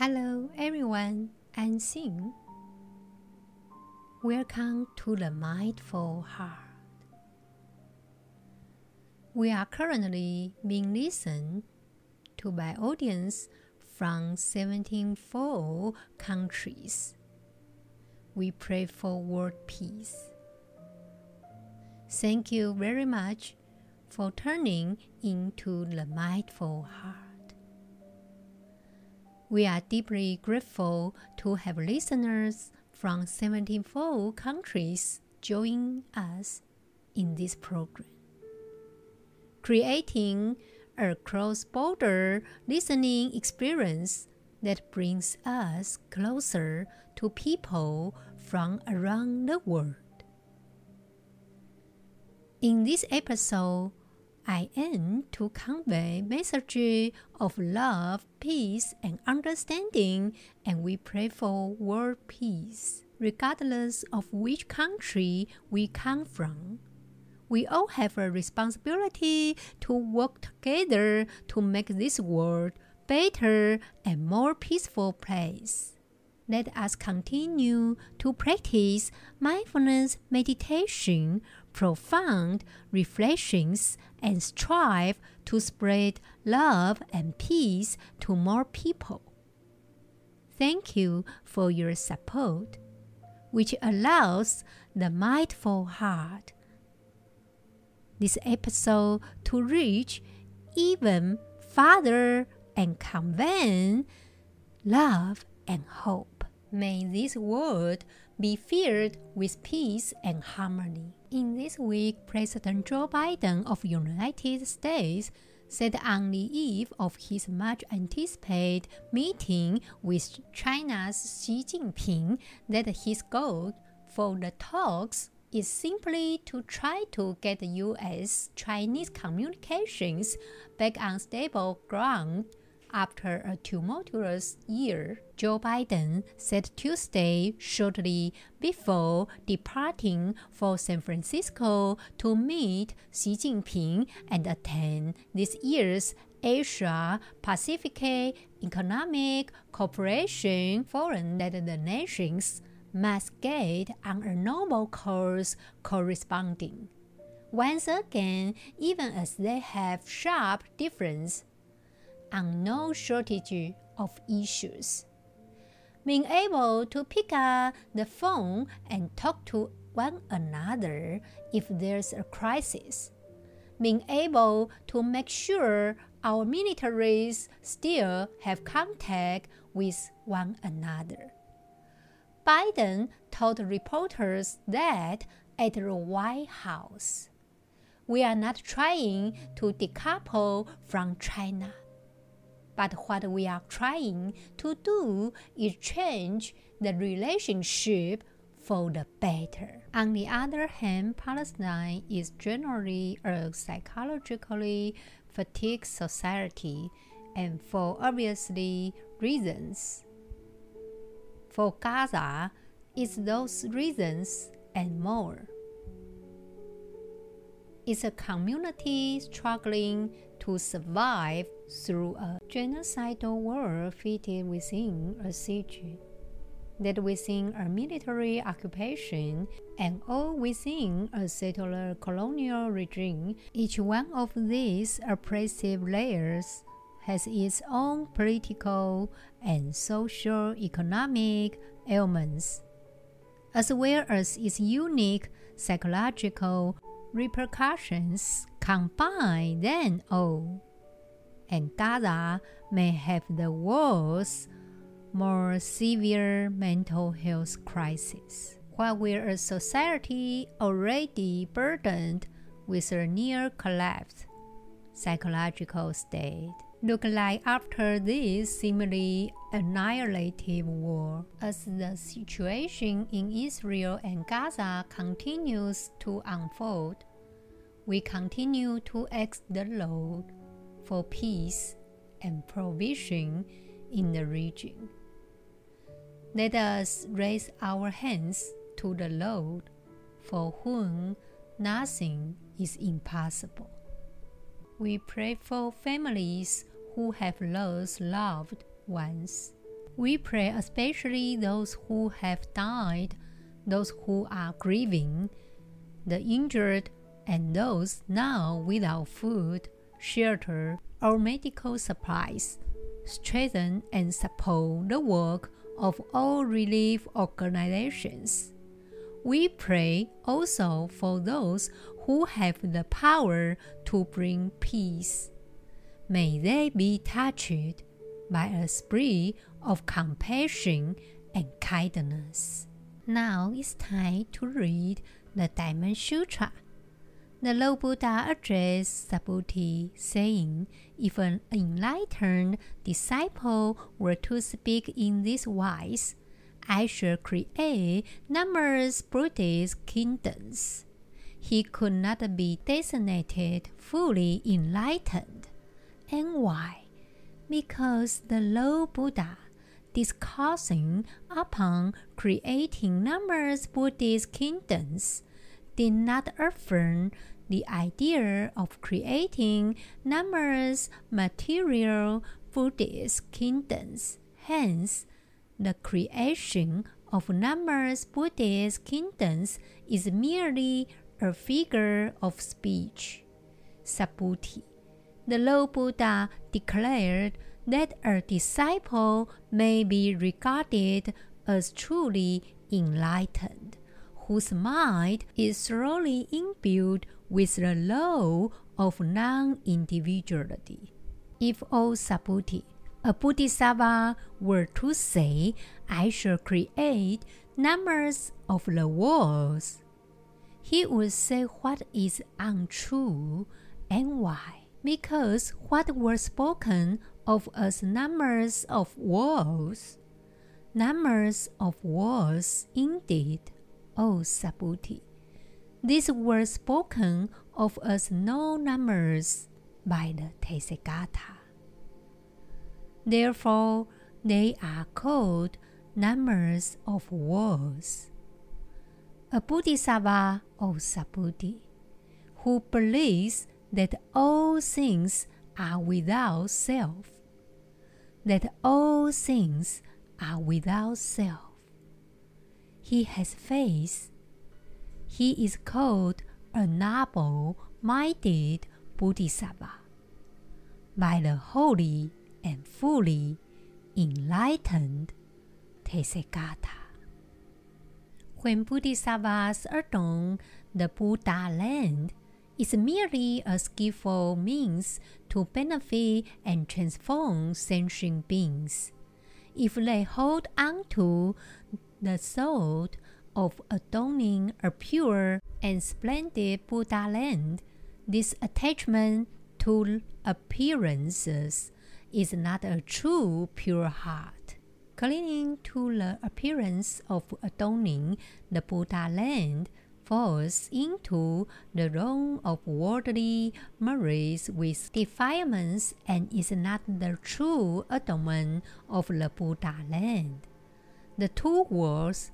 Hello, everyone. I'm Xin. Welcome to the Mindful Heart. We are currently being listened to by audience from 74 countries. We pray for world peace. Thank you very much for turning into the mindful heart. We are deeply grateful to have listeners from 74 countries join us in this program. Creating a cross border listening experience that brings us closer to people from around the world. In this episode, I aim to convey messages of love, peace, and understanding, and we pray for world peace, regardless of which country we come from. We all have a responsibility to work together to make this world better and more peaceful place. Let us continue to practice mindfulness meditation profound reflections and strive to spread love and peace to more people. Thank you for your support, which allows the mindful heart. This episode to reach even farther and convey love and hope. May this world be filled with peace and harmony. In this week, President Joe Biden of United States said on the eve of his much anticipated meeting with China's Xi Jinping that his goal for the talks is simply to try to get US Chinese communications back on stable ground after a tumultuous year, Joe Biden said Tuesday, shortly before departing for San Francisco to meet Xi Jinping and attend this year's Asia Pacific Economic Cooperation Forum that the nations must get on a normal course corresponding. Once again, even as they have sharp differences on no shortage of issues. Being able to pick up the phone and talk to one another if there's a crisis. Being able to make sure our militaries still have contact with one another. Biden told reporters that at the White House, we are not trying to decouple from China. But what we are trying to do is change the relationship for the better. On the other hand, Palestine is generally a psychologically fatigued society, and for obviously reasons. For Gaza, it's those reasons and more. It's a community struggling to survive through a genocidal war fitted within a siege, that within a military occupation, and all within a settler colonial regime, each one of these oppressive layers has its own political and social economic elements, as well as its unique psychological repercussions combine them all and Gaza may have the world's more severe mental health crisis. While we're a society already burdened with a near collapse psychological state, look like after this seemingly annihilative war, as the situation in Israel and Gaza continues to unfold, we continue to ask the Lord for peace and provision in the region. Let us raise our hands to the Lord, for whom nothing is impossible. We pray for families who have lost loved ones, We pray especially those who have died, those who are grieving, the injured, and those now without food, shelter, or medical supplies. Strengthen and support the work of all relief organizations. We pray also for those who have the power to bring peace. May they be touched by a spirit of compassion and kindness. Now it's time to read the Diamond Sutra. The Lord Buddha addressed Subhuti, saying, If an enlightened disciple were to speak in this wise, I shall create numerous Buddhist kingdoms. He could not be designated fully enlightened. And why? because the Lord Buddha, discussing upon creating numerous Buddhist kingdoms, did not affirm the idea of creating numerous material Buddhist kingdoms. Hence, the creation of numerous Buddhist kingdoms is merely a figure of speech. Subhuti the Lord Buddha declared that a disciple may be regarded as truly enlightened, whose mind is thoroughly imbued with the law of non individuality. If, O Subhuti, a Bodhisattva were to say, I shall create numbers of the worlds, he would say what is untrue and why because what was spoken of as numbers of worlds, numbers of worlds indeed, O Subhuti. These were spoken of as no numbers by the Tathagata. Therefore, they are called numbers of worlds. A Bodhisattva, O Subhuti, who believes that all things are without self, that all things are without self. He has faith. He is called a noble minded Bodhisattva by the holy and fully enlightened Tathagata. When Bodhisattvas adorn the Buddha land, is merely a skillful means to benefit and transform sentient beings. If they hold on to the thought of adorning a pure and splendid Buddha land, this attachment to appearances is not a true pure heart. Clinging to the appearance of adorning the Buddha land falls into the realm of worldly merits with defilements and is not the true adornment of the Buddha land. The two words,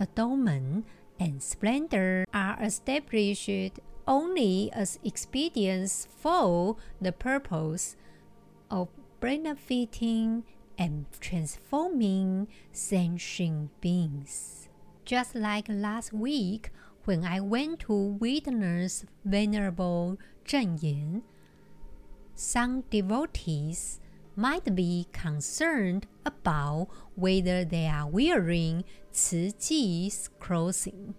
adornment and splendor, are established only as expedients for the purpose of benefiting and transforming sentient beings. Just like last week, when I went to witness Venerable Zheng Yan, some devotees might be concerned about whether they are wearing Ji's clothing.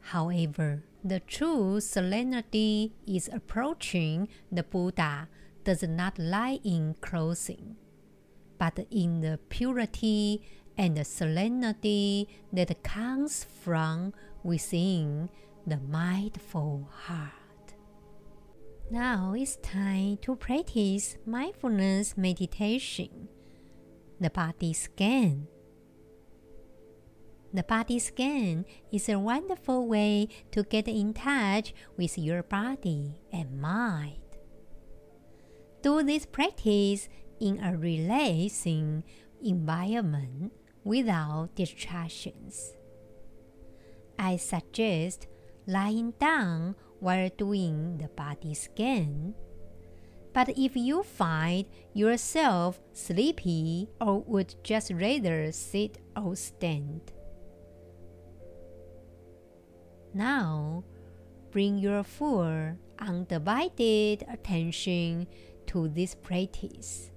However, the true serenity is approaching the Buddha does not lie in clothing, but in the purity and the serenity that comes from within the mindful heart. Now it's time to practice mindfulness meditation. The body scan. The body scan is a wonderful way to get in touch with your body and mind. Do this practice in a relaxing environment without distractions. I suggest lying down while doing the body scan. But if you find yourself sleepy or would just rather sit or stand, now bring your full undivided attention to this practice.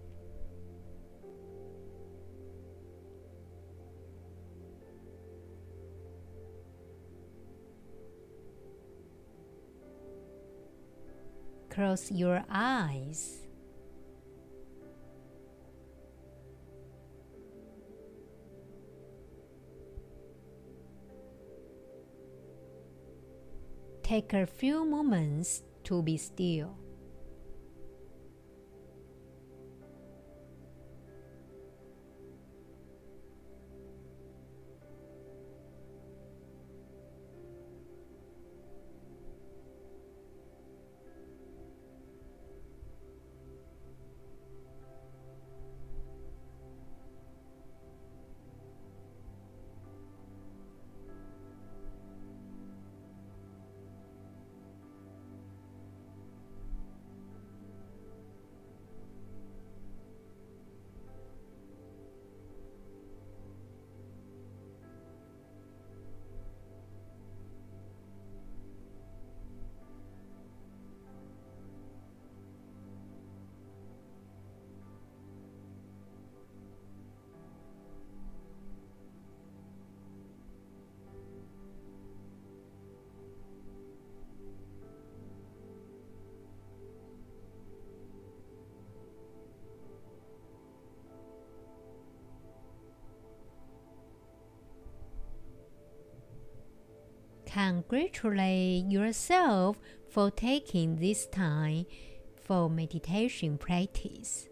Close your eyes. Take a few moments to be still. Congratulate yourself for taking this time for meditation practice.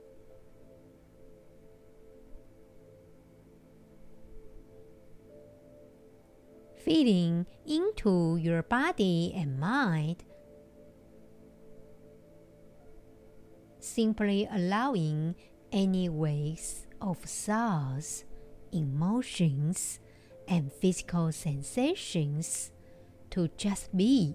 Feeling into your body and mind, simply allowing any waves of thoughts, emotions, and physical sensations to just be.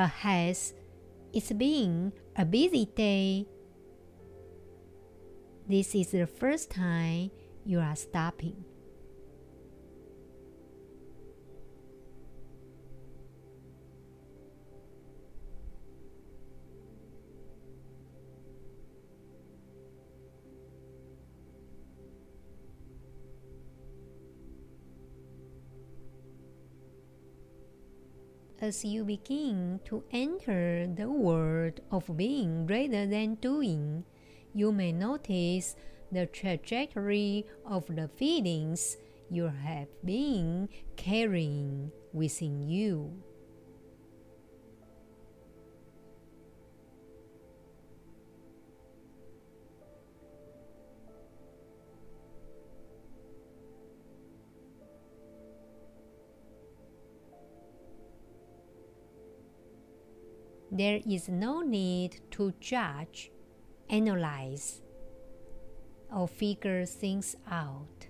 Perhaps it's been a busy day. This is the first time you are stopping. As you begin to enter the world of being rather than doing, you may notice the trajectory of the feelings you have been carrying within you. There is no need to judge, analyze, or figure things out.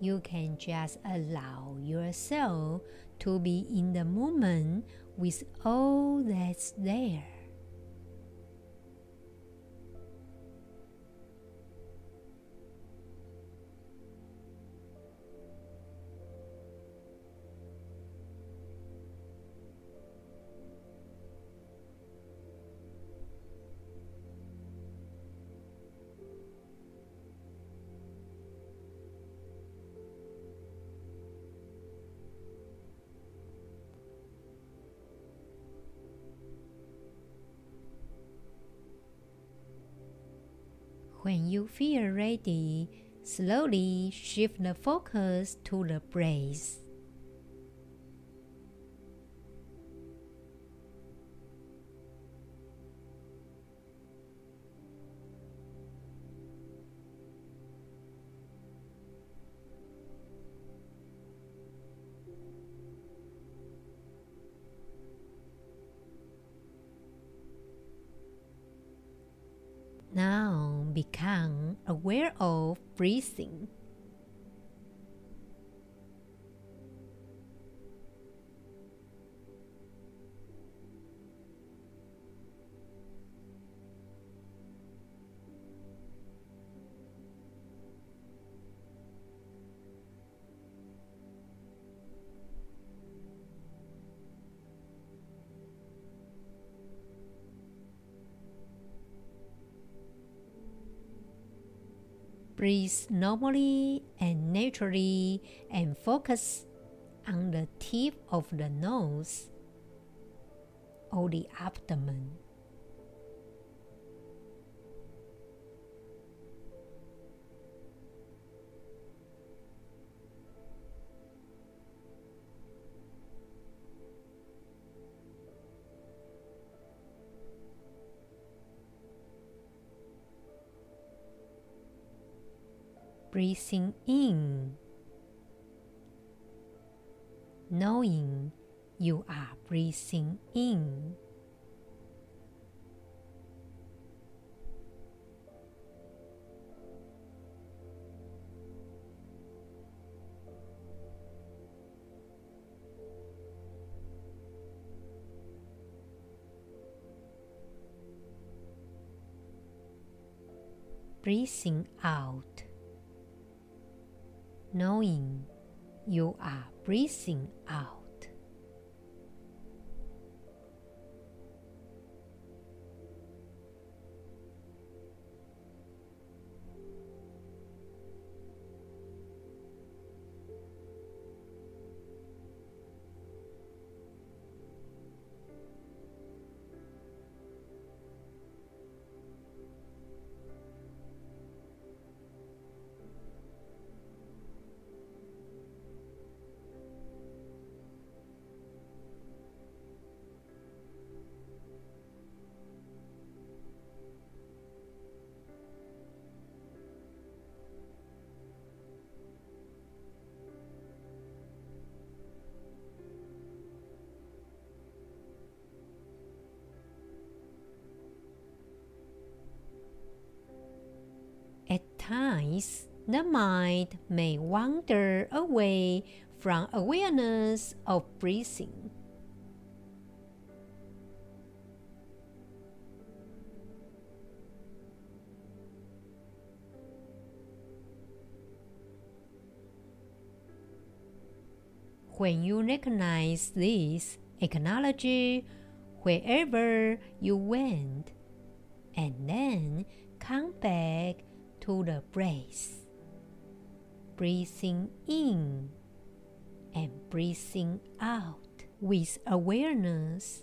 You can just allow yourself to be in the moment with all that's there. When you feel ready, slowly shift the focus to the breath. Breathing. Breathe normally and naturally and focus on the tip of the nose or the abdomen. Breathing in, knowing you are breathing in. breathing out knowing you are breathing out. Times, the mind may wander away from awareness of breathing. When you recognize this, acknowledge wherever you went, and then come back to the breath. Breathing in and breathing out with awareness.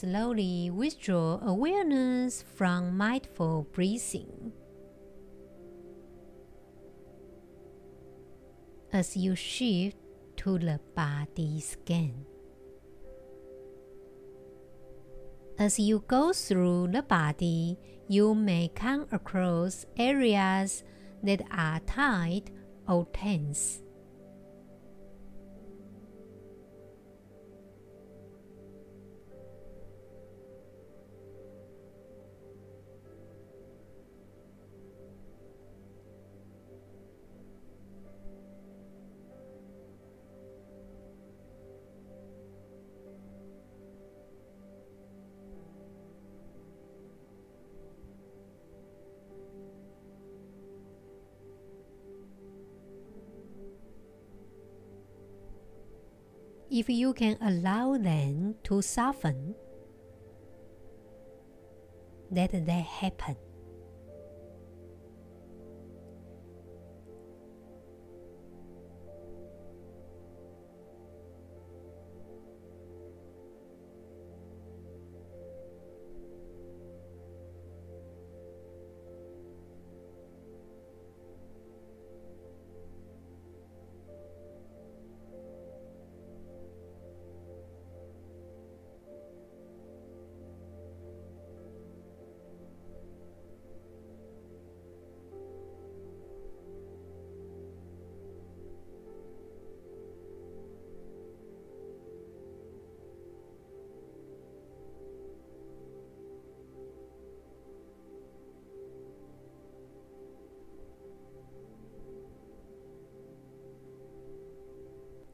Slowly withdraw awareness from mindful breathing. As you shift to the body scan. As you go through the body, you may come across areas that are tight or tense. If you can allow them to soften, let that happen.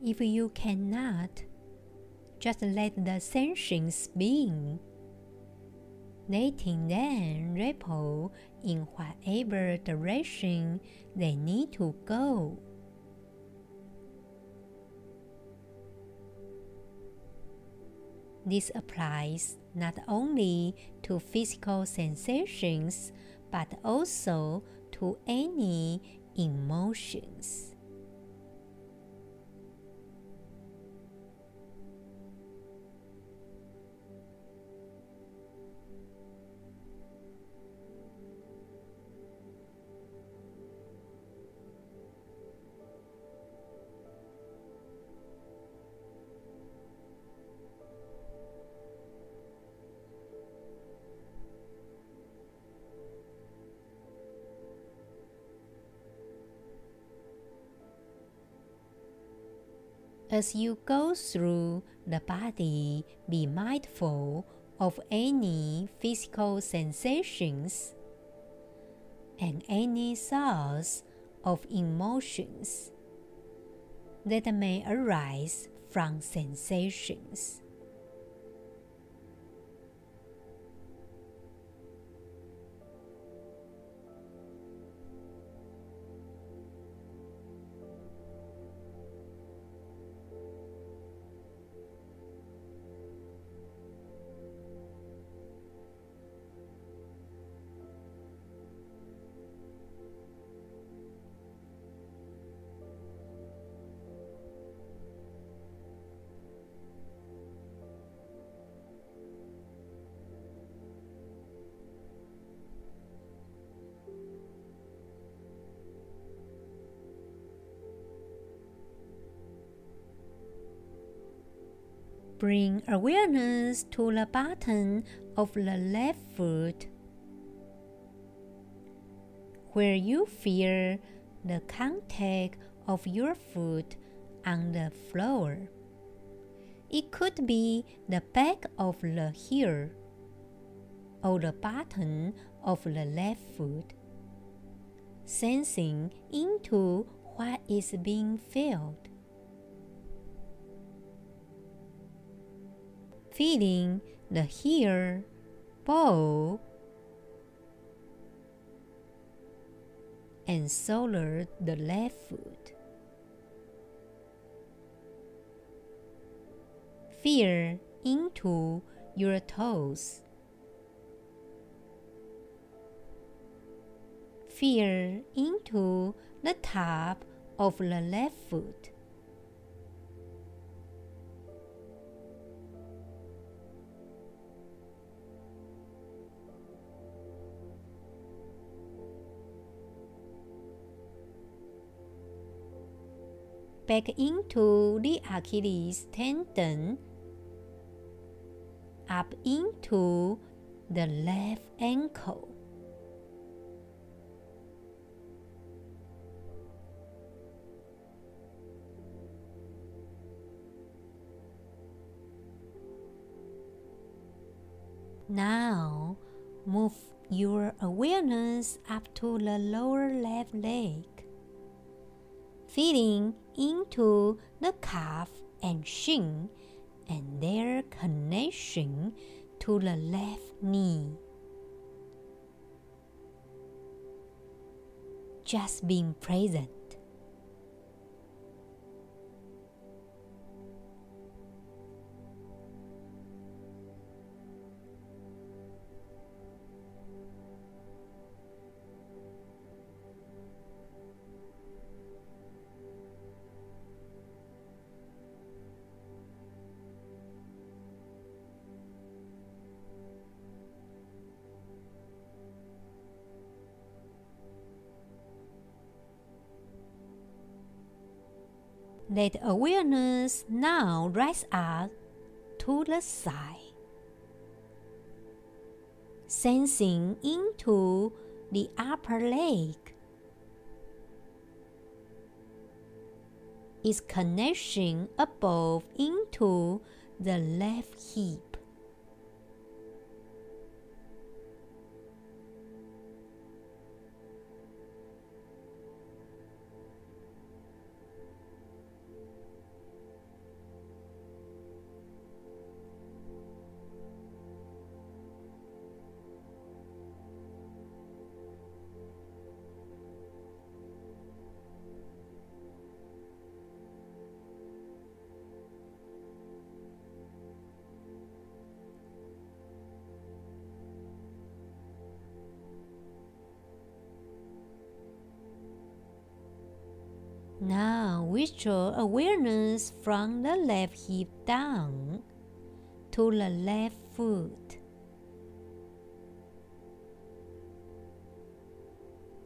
If you cannot, just let the sensations be, letting them ripple in whatever direction they need to go. This applies not only to physical sensations but also to any emotions. As you go through the body, be mindful of any physical sensations and any thoughts of emotions that may arise from sensations. Bring awareness to the bottom of the left foot where you feel the contact of your foot on the floor. It could be the back of the heel or the bottom of the left foot, sensing into what is being felt. Feeling the heel, ball, and solar the left foot. Feel into your toes. Feel into the top of the left foot. Back into the Achilles tendon, up into the left ankle. Now, move your awareness up to the lower left leg feeding into the calf and shin and their connection to the left knee. Just being present. Let awareness now rise up to the side, sensing into the upper leg, its connection above into the left hip. Withdraw awareness from the left hip down to the left foot.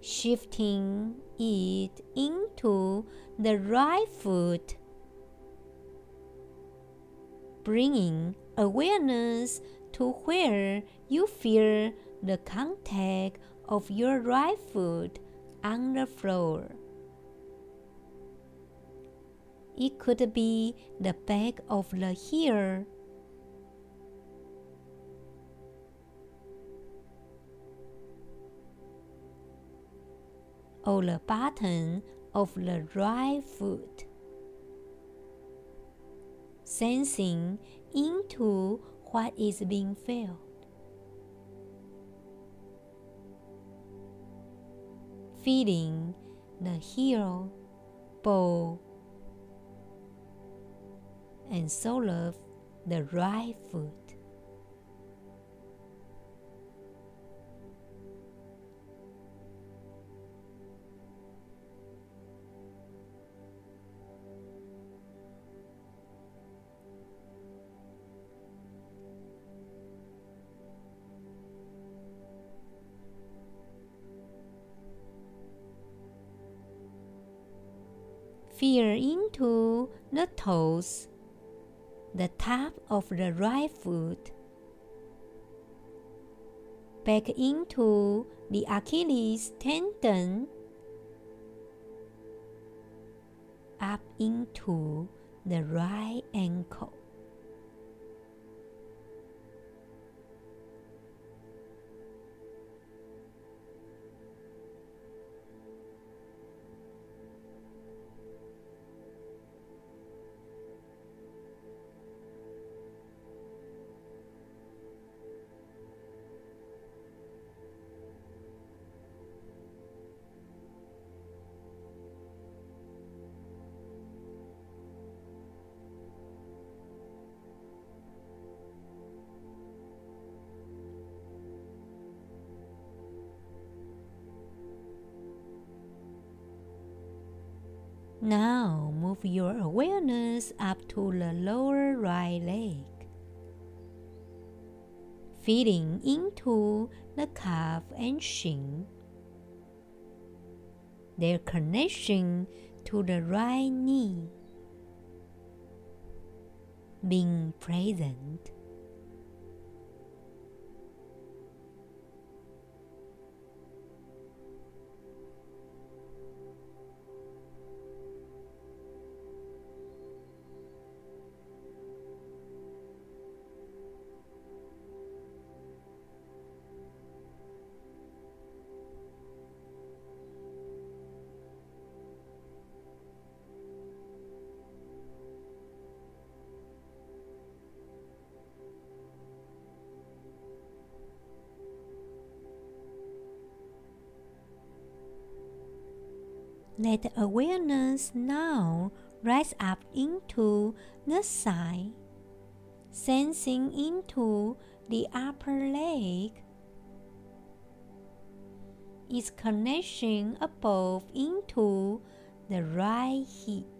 Shifting it into the right foot, bringing awareness to where you feel the contact of your right foot on the floor. It could be the back of the heel. Or the bottom of the right foot. Sensing into what is being felt. Feeling the heel, ball, and sole of the right foot. Feel into the toes the top of the right foot back into the Achilles tendon up into the right ankle. Now move your awareness up to the lower right leg, feeling into the calf and shin, their connection to the right knee, being present. Let the awareness now rise up into the side, sensing into the upper leg, its connection above into the right hip.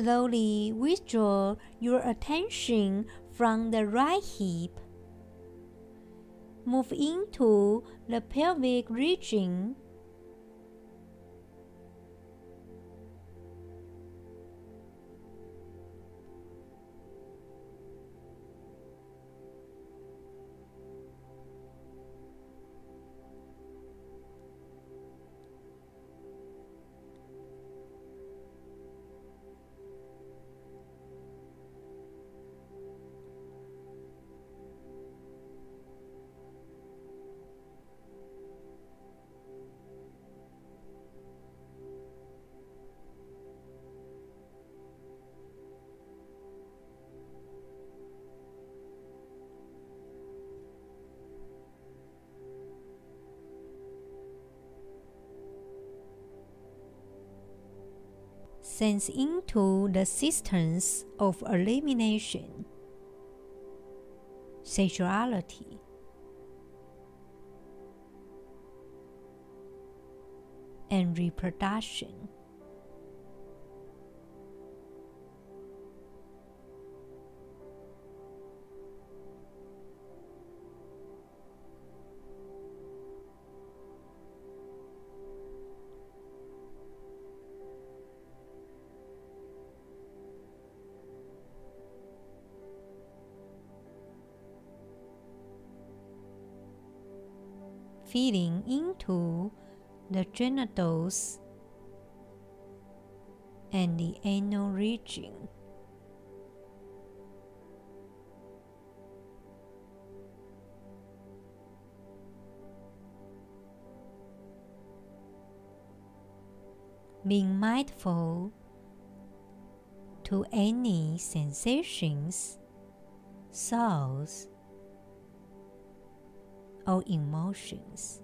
Slowly withdraw your attention from the right hip. Move into the pelvic region sense into the systems of elimination, sexuality, and reproduction. Feeding into the genitals and the anal region. Being mindful to any sensations, thoughts, or emotions.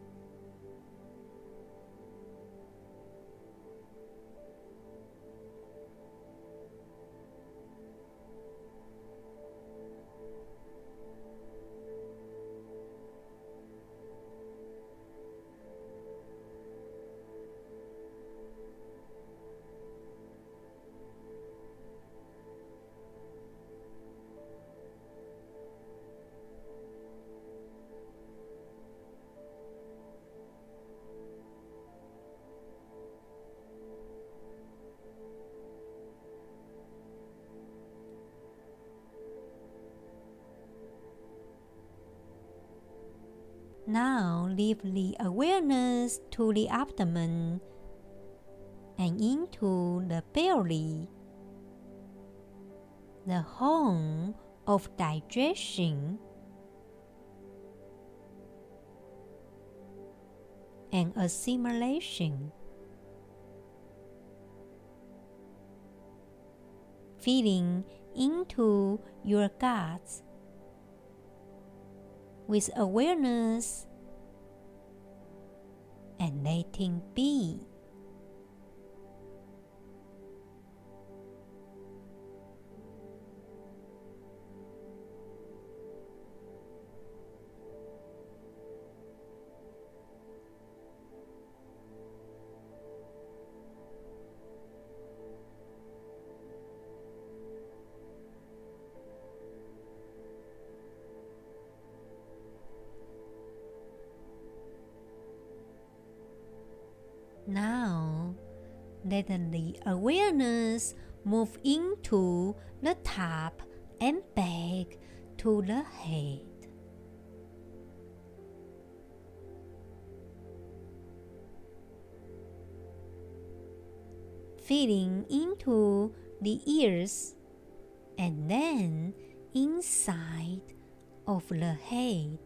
Now leave the awareness to the abdomen and into the belly, the home of digestion and assimilation. Feeling into your guts with awareness and letting be. The awareness move into the top and back to the head. Feeling into the ears and then inside of the head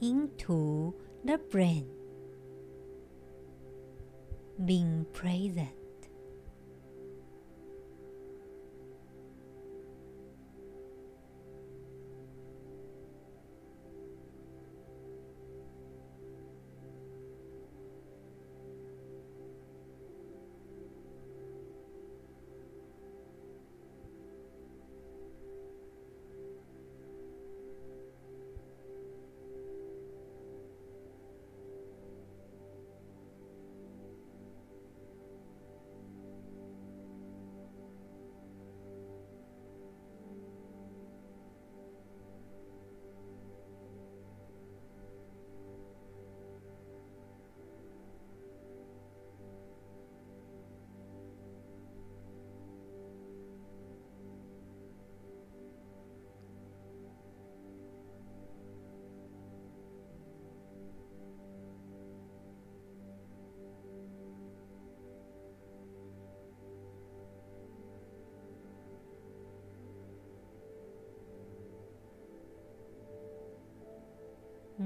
into the brain being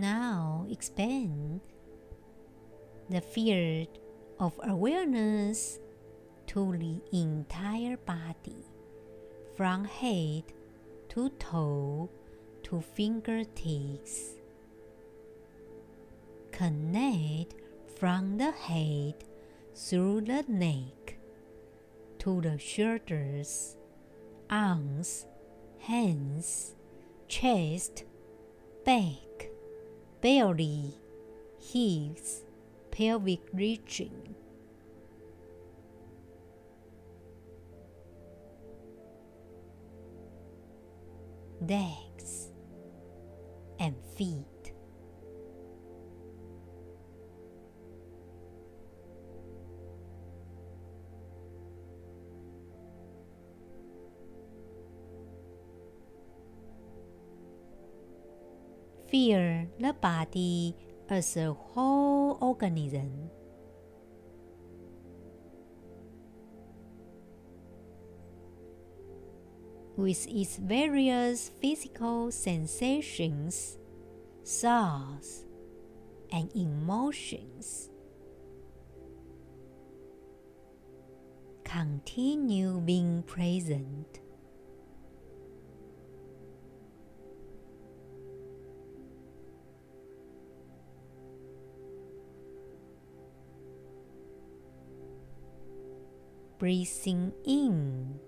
present. expand the field of awareness to the entire body, from head to toe to fingertips. Connect from the head through the neck to the shoulders, arms, hands, chest, back, belly, hips, pelvic region. Legs and feet. Feel the body as a whole organism. With its various physical sensations, thoughts, and emotions. Continue being present. Breathing in.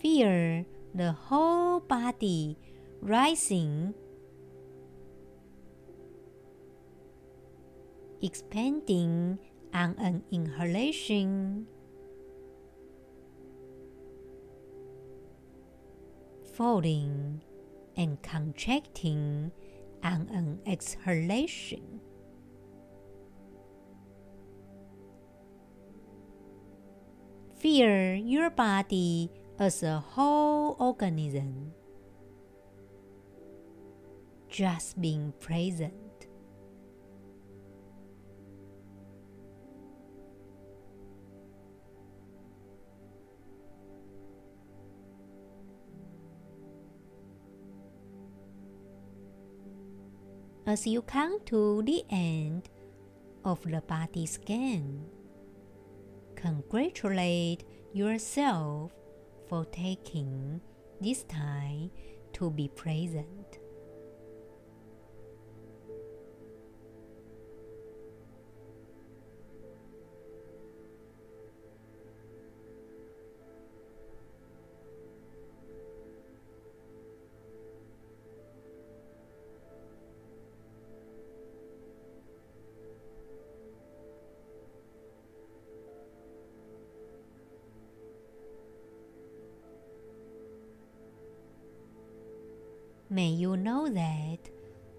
Feel the whole body rising, expanding on an inhalation, folding and contracting on an exhalation. Feel your body as a whole organism. Just being present. As you come to the end of the body scan, congratulate yourself for taking this time to be present.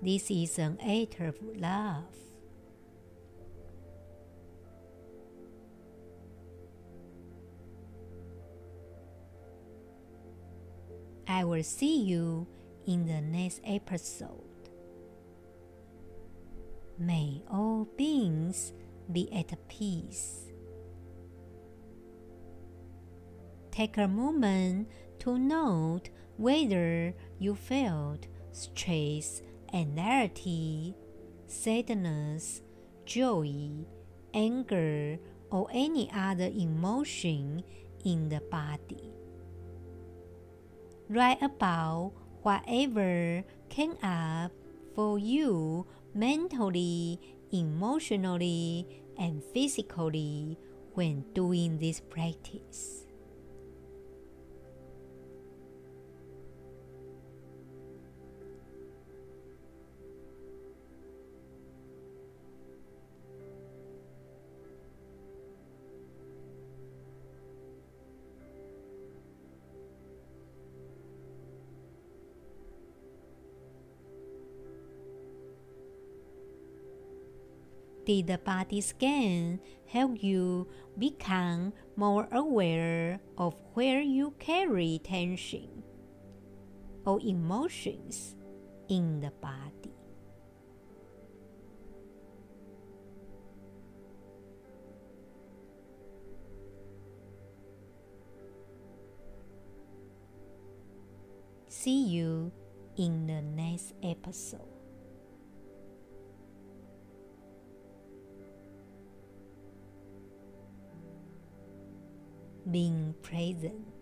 This is an act of love. I will see you in the next episode. May all beings be at peace. Take a moment to note whether you felt stress, anxiety, sadness, joy, anger, or any other emotion in the body. Write about whatever came up for you mentally, emotionally, and physically when doing this practice. Did the body scan help you become more aware of where you carry tension or emotions in the body? See you in the next episode. Being present.